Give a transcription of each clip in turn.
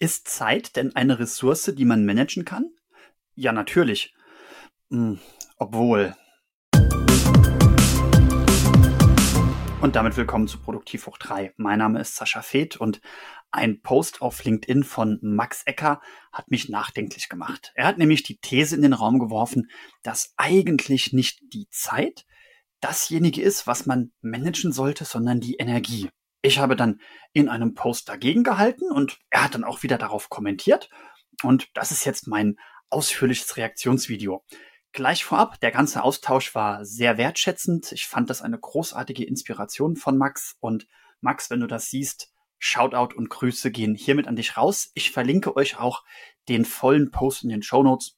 Ist Zeit denn eine Ressource, die man managen kann? Ja, natürlich. Hm, obwohl. Und damit willkommen zu Produktiv hoch 3. Mein Name ist Sascha Feth und ein Post auf LinkedIn von Max Ecker hat mich nachdenklich gemacht. Er hat nämlich die These in den Raum geworfen, dass eigentlich nicht die Zeit dasjenige ist, was man managen sollte, sondern die Energie. Ich habe dann in einem Post dagegen gehalten und er hat dann auch wieder darauf kommentiert. Und das ist jetzt mein ausführliches Reaktionsvideo. Gleich vorab, der ganze Austausch war sehr wertschätzend. Ich fand das eine großartige Inspiration von Max. Und Max, wenn du das siehst, Shoutout und Grüße gehen hiermit an dich raus. Ich verlinke euch auch den vollen Post in den Show Notes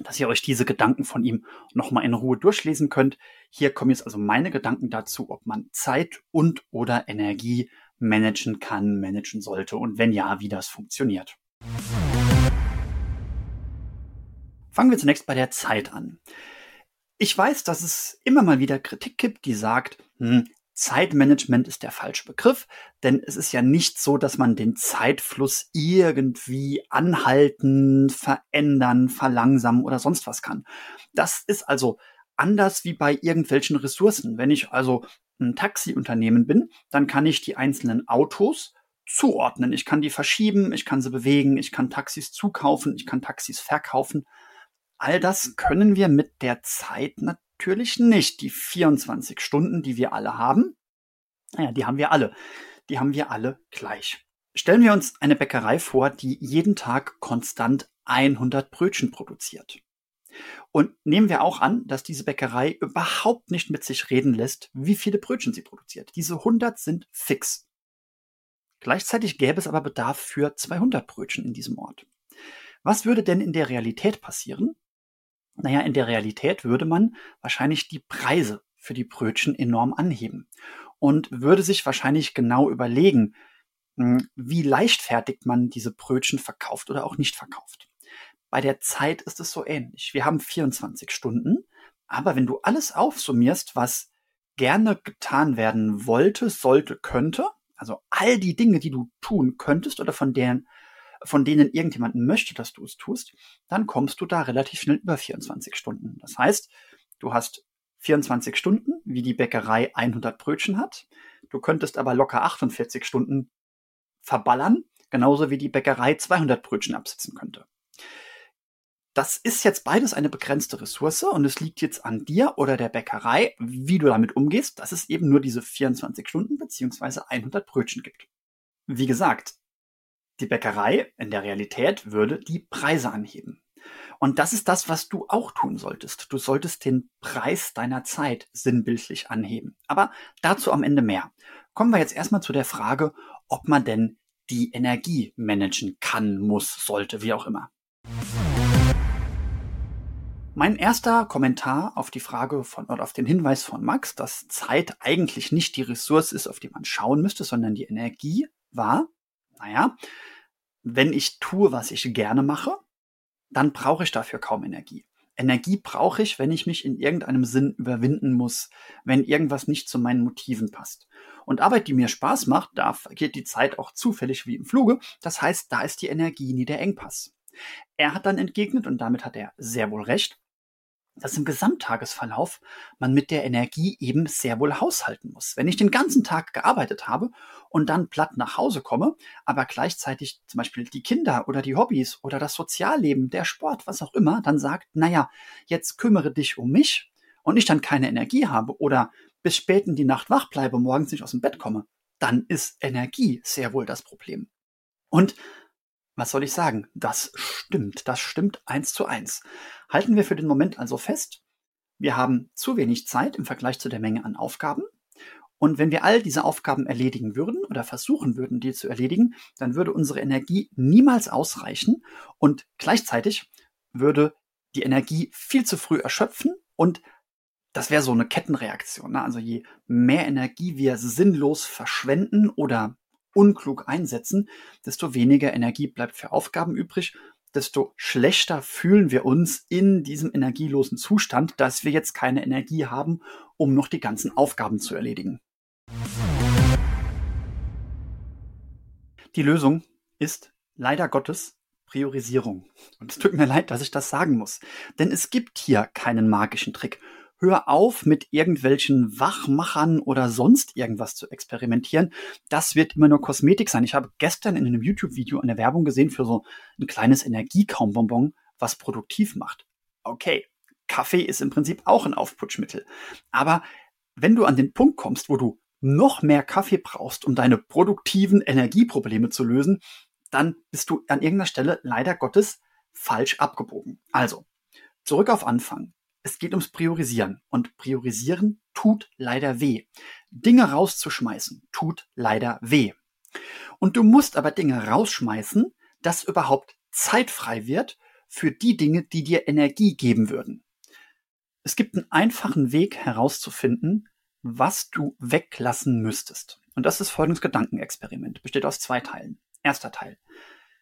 dass ihr euch diese Gedanken von ihm nochmal in Ruhe durchlesen könnt. Hier kommen jetzt also meine Gedanken dazu, ob man Zeit und oder Energie managen kann, managen sollte und wenn ja, wie das funktioniert. Fangen wir zunächst bei der Zeit an. Ich weiß, dass es immer mal wieder Kritik gibt, die sagt, hm, Zeitmanagement ist der falsche Begriff, denn es ist ja nicht so, dass man den Zeitfluss irgendwie anhalten, verändern, verlangsamen oder sonst was kann. Das ist also anders wie bei irgendwelchen Ressourcen. Wenn ich also ein Taxiunternehmen bin, dann kann ich die einzelnen Autos zuordnen. Ich kann die verschieben, ich kann sie bewegen, ich kann Taxis zukaufen, ich kann Taxis verkaufen. All das können wir mit der Zeit natürlich natürlich nicht. Die 24 Stunden, die wir alle haben, naja, die haben wir alle. Die haben wir alle gleich. Stellen wir uns eine Bäckerei vor, die jeden Tag konstant 100 Brötchen produziert. Und nehmen wir auch an, dass diese Bäckerei überhaupt nicht mit sich reden lässt, wie viele Brötchen sie produziert. Diese 100 sind fix. Gleichzeitig gäbe es aber Bedarf für 200 Brötchen in diesem Ort. Was würde denn in der Realität passieren, naja, in der Realität würde man wahrscheinlich die Preise für die Brötchen enorm anheben und würde sich wahrscheinlich genau überlegen, hm, wie leichtfertig man diese Brötchen verkauft oder auch nicht verkauft. Bei der Zeit ist es so ähnlich. Wir haben 24 Stunden, aber wenn du alles aufsummierst, was gerne getan werden wollte, sollte, könnte, also all die Dinge, die du tun könntest oder von deren von denen irgendjemand möchte, dass du es tust, dann kommst du da relativ schnell über 24 Stunden. Das heißt, du hast 24 Stunden, wie die Bäckerei 100 Brötchen hat. Du könntest aber locker 48 Stunden verballern, genauso wie die Bäckerei 200 Brötchen absitzen könnte. Das ist jetzt beides eine begrenzte Ressource und es liegt jetzt an dir oder der Bäckerei, wie du damit umgehst, dass es eben nur diese 24 Stunden beziehungsweise 100 Brötchen gibt. Wie gesagt, die Bäckerei in der Realität würde die Preise anheben. Und das ist das, was du auch tun solltest. Du solltest den Preis deiner Zeit sinnbildlich anheben. Aber dazu am Ende mehr. Kommen wir jetzt erstmal zu der Frage, ob man denn die Energie managen kann, muss, sollte, wie auch immer. Mein erster Kommentar auf die Frage von oder auf den Hinweis von Max, dass Zeit eigentlich nicht die Ressource ist, auf die man schauen müsste, sondern die Energie war, naja, wenn ich tue, was ich gerne mache, dann brauche ich dafür kaum Energie. Energie brauche ich, wenn ich mich in irgendeinem Sinn überwinden muss, wenn irgendwas nicht zu meinen Motiven passt. Und Arbeit, die mir Spaß macht, da vergeht die Zeit auch zufällig wie im Fluge. Das heißt, da ist die Energie nie der Engpass. Er hat dann entgegnet, und damit hat er sehr wohl recht, dass im Gesamttagesverlauf man mit der Energie eben sehr wohl haushalten muss. Wenn ich den ganzen Tag gearbeitet habe und dann platt nach Hause komme, aber gleichzeitig zum Beispiel die Kinder oder die Hobbys oder das Sozialleben, der Sport, was auch immer, dann sagt, naja, jetzt kümmere dich um mich und ich dann keine Energie habe oder bis spät in die Nacht wach bleibe, morgens nicht aus dem Bett komme, dann ist Energie sehr wohl das Problem. Und was soll ich sagen? Das stimmt. Das stimmt eins zu eins. Halten wir für den Moment also fest, wir haben zu wenig Zeit im Vergleich zu der Menge an Aufgaben. Und wenn wir all diese Aufgaben erledigen würden oder versuchen würden, die zu erledigen, dann würde unsere Energie niemals ausreichen und gleichzeitig würde die Energie viel zu früh erschöpfen und das wäre so eine Kettenreaktion. Ne? Also je mehr Energie wir sinnlos verschwenden oder unklug einsetzen, desto weniger Energie bleibt für Aufgaben übrig, desto schlechter fühlen wir uns in diesem energielosen Zustand, dass wir jetzt keine Energie haben, um noch die ganzen Aufgaben zu erledigen. Die Lösung ist leider Gottes Priorisierung. Und es tut mir leid, dass ich das sagen muss. Denn es gibt hier keinen magischen Trick. Hör auf, mit irgendwelchen Wachmachern oder sonst irgendwas zu experimentieren. Das wird immer nur Kosmetik sein. Ich habe gestern in einem YouTube-Video eine Werbung gesehen für so ein kleines Energiekaumbonbon, was produktiv macht. Okay, Kaffee ist im Prinzip auch ein Aufputschmittel. Aber wenn du an den Punkt kommst, wo du noch mehr Kaffee brauchst, um deine produktiven Energieprobleme zu lösen, dann bist du an irgendeiner Stelle leider Gottes falsch abgebogen. Also, zurück auf Anfang. Es geht ums Priorisieren und Priorisieren tut leider weh. Dinge rauszuschmeißen tut leider weh. Und du musst aber Dinge rausschmeißen, dass überhaupt Zeit frei wird für die Dinge, die dir Energie geben würden. Es gibt einen einfachen Weg herauszufinden, was du weglassen müsstest. Und das ist folgendes Gedankenexperiment. Besteht aus zwei Teilen. Erster Teil.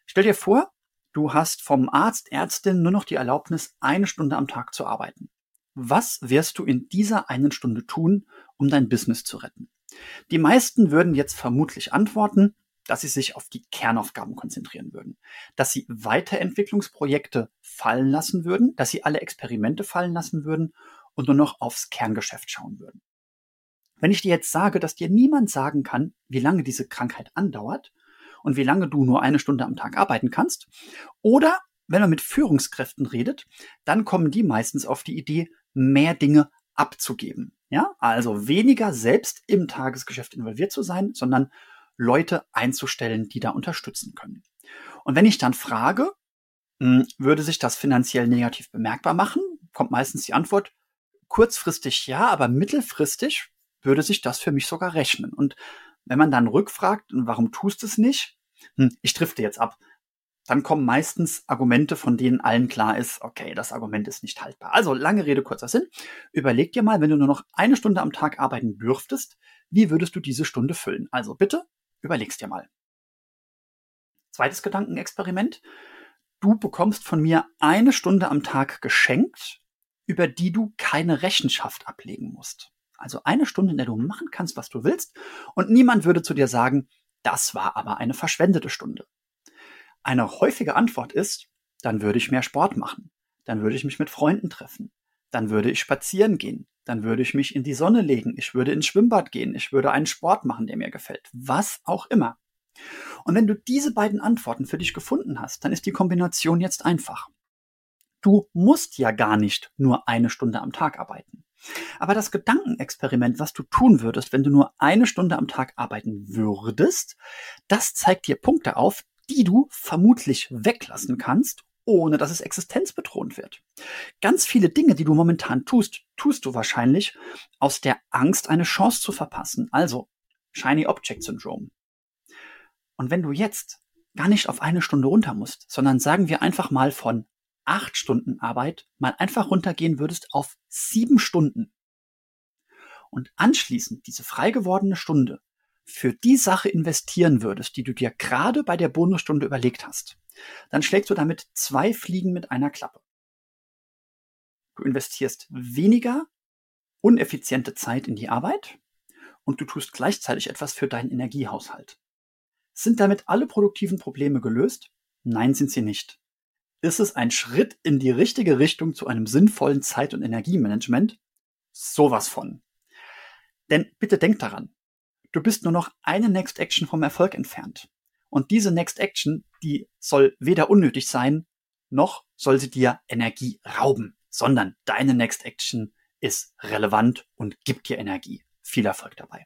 Stell dir vor, du hast vom Arzt, Ärztin nur noch die Erlaubnis, eine Stunde am Tag zu arbeiten. Was wirst du in dieser einen Stunde tun, um dein Business zu retten? Die meisten würden jetzt vermutlich antworten, dass sie sich auf die Kernaufgaben konzentrieren würden, dass sie Weiterentwicklungsprojekte fallen lassen würden, dass sie alle Experimente fallen lassen würden und nur noch aufs Kerngeschäft schauen würden. Wenn ich dir jetzt sage, dass dir niemand sagen kann, wie lange diese Krankheit andauert und wie lange du nur eine Stunde am Tag arbeiten kannst, oder wenn man mit Führungskräften redet, dann kommen die meistens auf die Idee, mehr Dinge abzugeben. Ja, also weniger selbst im Tagesgeschäft involviert zu sein, sondern Leute einzustellen, die da unterstützen können. Und wenn ich dann frage, hm, würde sich das finanziell negativ bemerkbar machen, kommt meistens die Antwort, kurzfristig ja, aber mittelfristig würde sich das für mich sogar rechnen. Und wenn man dann rückfragt, warum tust du es nicht? Hm, ich drifte jetzt ab dann kommen meistens Argumente, von denen allen klar ist, okay, das Argument ist nicht haltbar. Also lange Rede, kurzer Sinn. Überleg dir mal, wenn du nur noch eine Stunde am Tag arbeiten dürftest, wie würdest du diese Stunde füllen? Also bitte, überleg's dir mal. Zweites Gedankenexperiment. Du bekommst von mir eine Stunde am Tag geschenkt, über die du keine Rechenschaft ablegen musst. Also eine Stunde, in der du machen kannst, was du willst, und niemand würde zu dir sagen, das war aber eine verschwendete Stunde eine häufige Antwort ist, dann würde ich mehr Sport machen. Dann würde ich mich mit Freunden treffen. Dann würde ich spazieren gehen. Dann würde ich mich in die Sonne legen. Ich würde ins Schwimmbad gehen. Ich würde einen Sport machen, der mir gefällt. Was auch immer. Und wenn du diese beiden Antworten für dich gefunden hast, dann ist die Kombination jetzt einfach. Du musst ja gar nicht nur eine Stunde am Tag arbeiten. Aber das Gedankenexperiment, was du tun würdest, wenn du nur eine Stunde am Tag arbeiten würdest, das zeigt dir Punkte auf, die du vermutlich weglassen kannst, ohne dass es existenzbedrohend wird. Ganz viele Dinge, die du momentan tust, tust du wahrscheinlich aus der Angst, eine Chance zu verpassen. Also Shiny Object Syndrome. Und wenn du jetzt gar nicht auf eine Stunde runter musst, sondern sagen wir einfach mal von acht Stunden Arbeit mal einfach runtergehen würdest auf sieben Stunden und anschließend diese frei gewordene Stunde für die Sache investieren würdest, die du dir gerade bei der Bonusstunde überlegt hast, dann schlägst du damit zwei Fliegen mit einer Klappe. Du investierst weniger uneffiziente Zeit in die Arbeit und du tust gleichzeitig etwas für deinen Energiehaushalt. Sind damit alle produktiven Probleme gelöst? Nein, sind sie nicht. Ist es ein Schritt in die richtige Richtung zu einem sinnvollen Zeit- und Energiemanagement? Sowas von. Denn bitte denk daran, du bist nur noch eine Next Action vom Erfolg entfernt. Und diese Next Action, die soll weder unnötig sein, noch soll sie dir Energie rauben, sondern deine Next Action ist relevant und gibt dir Energie. Viel Erfolg dabei.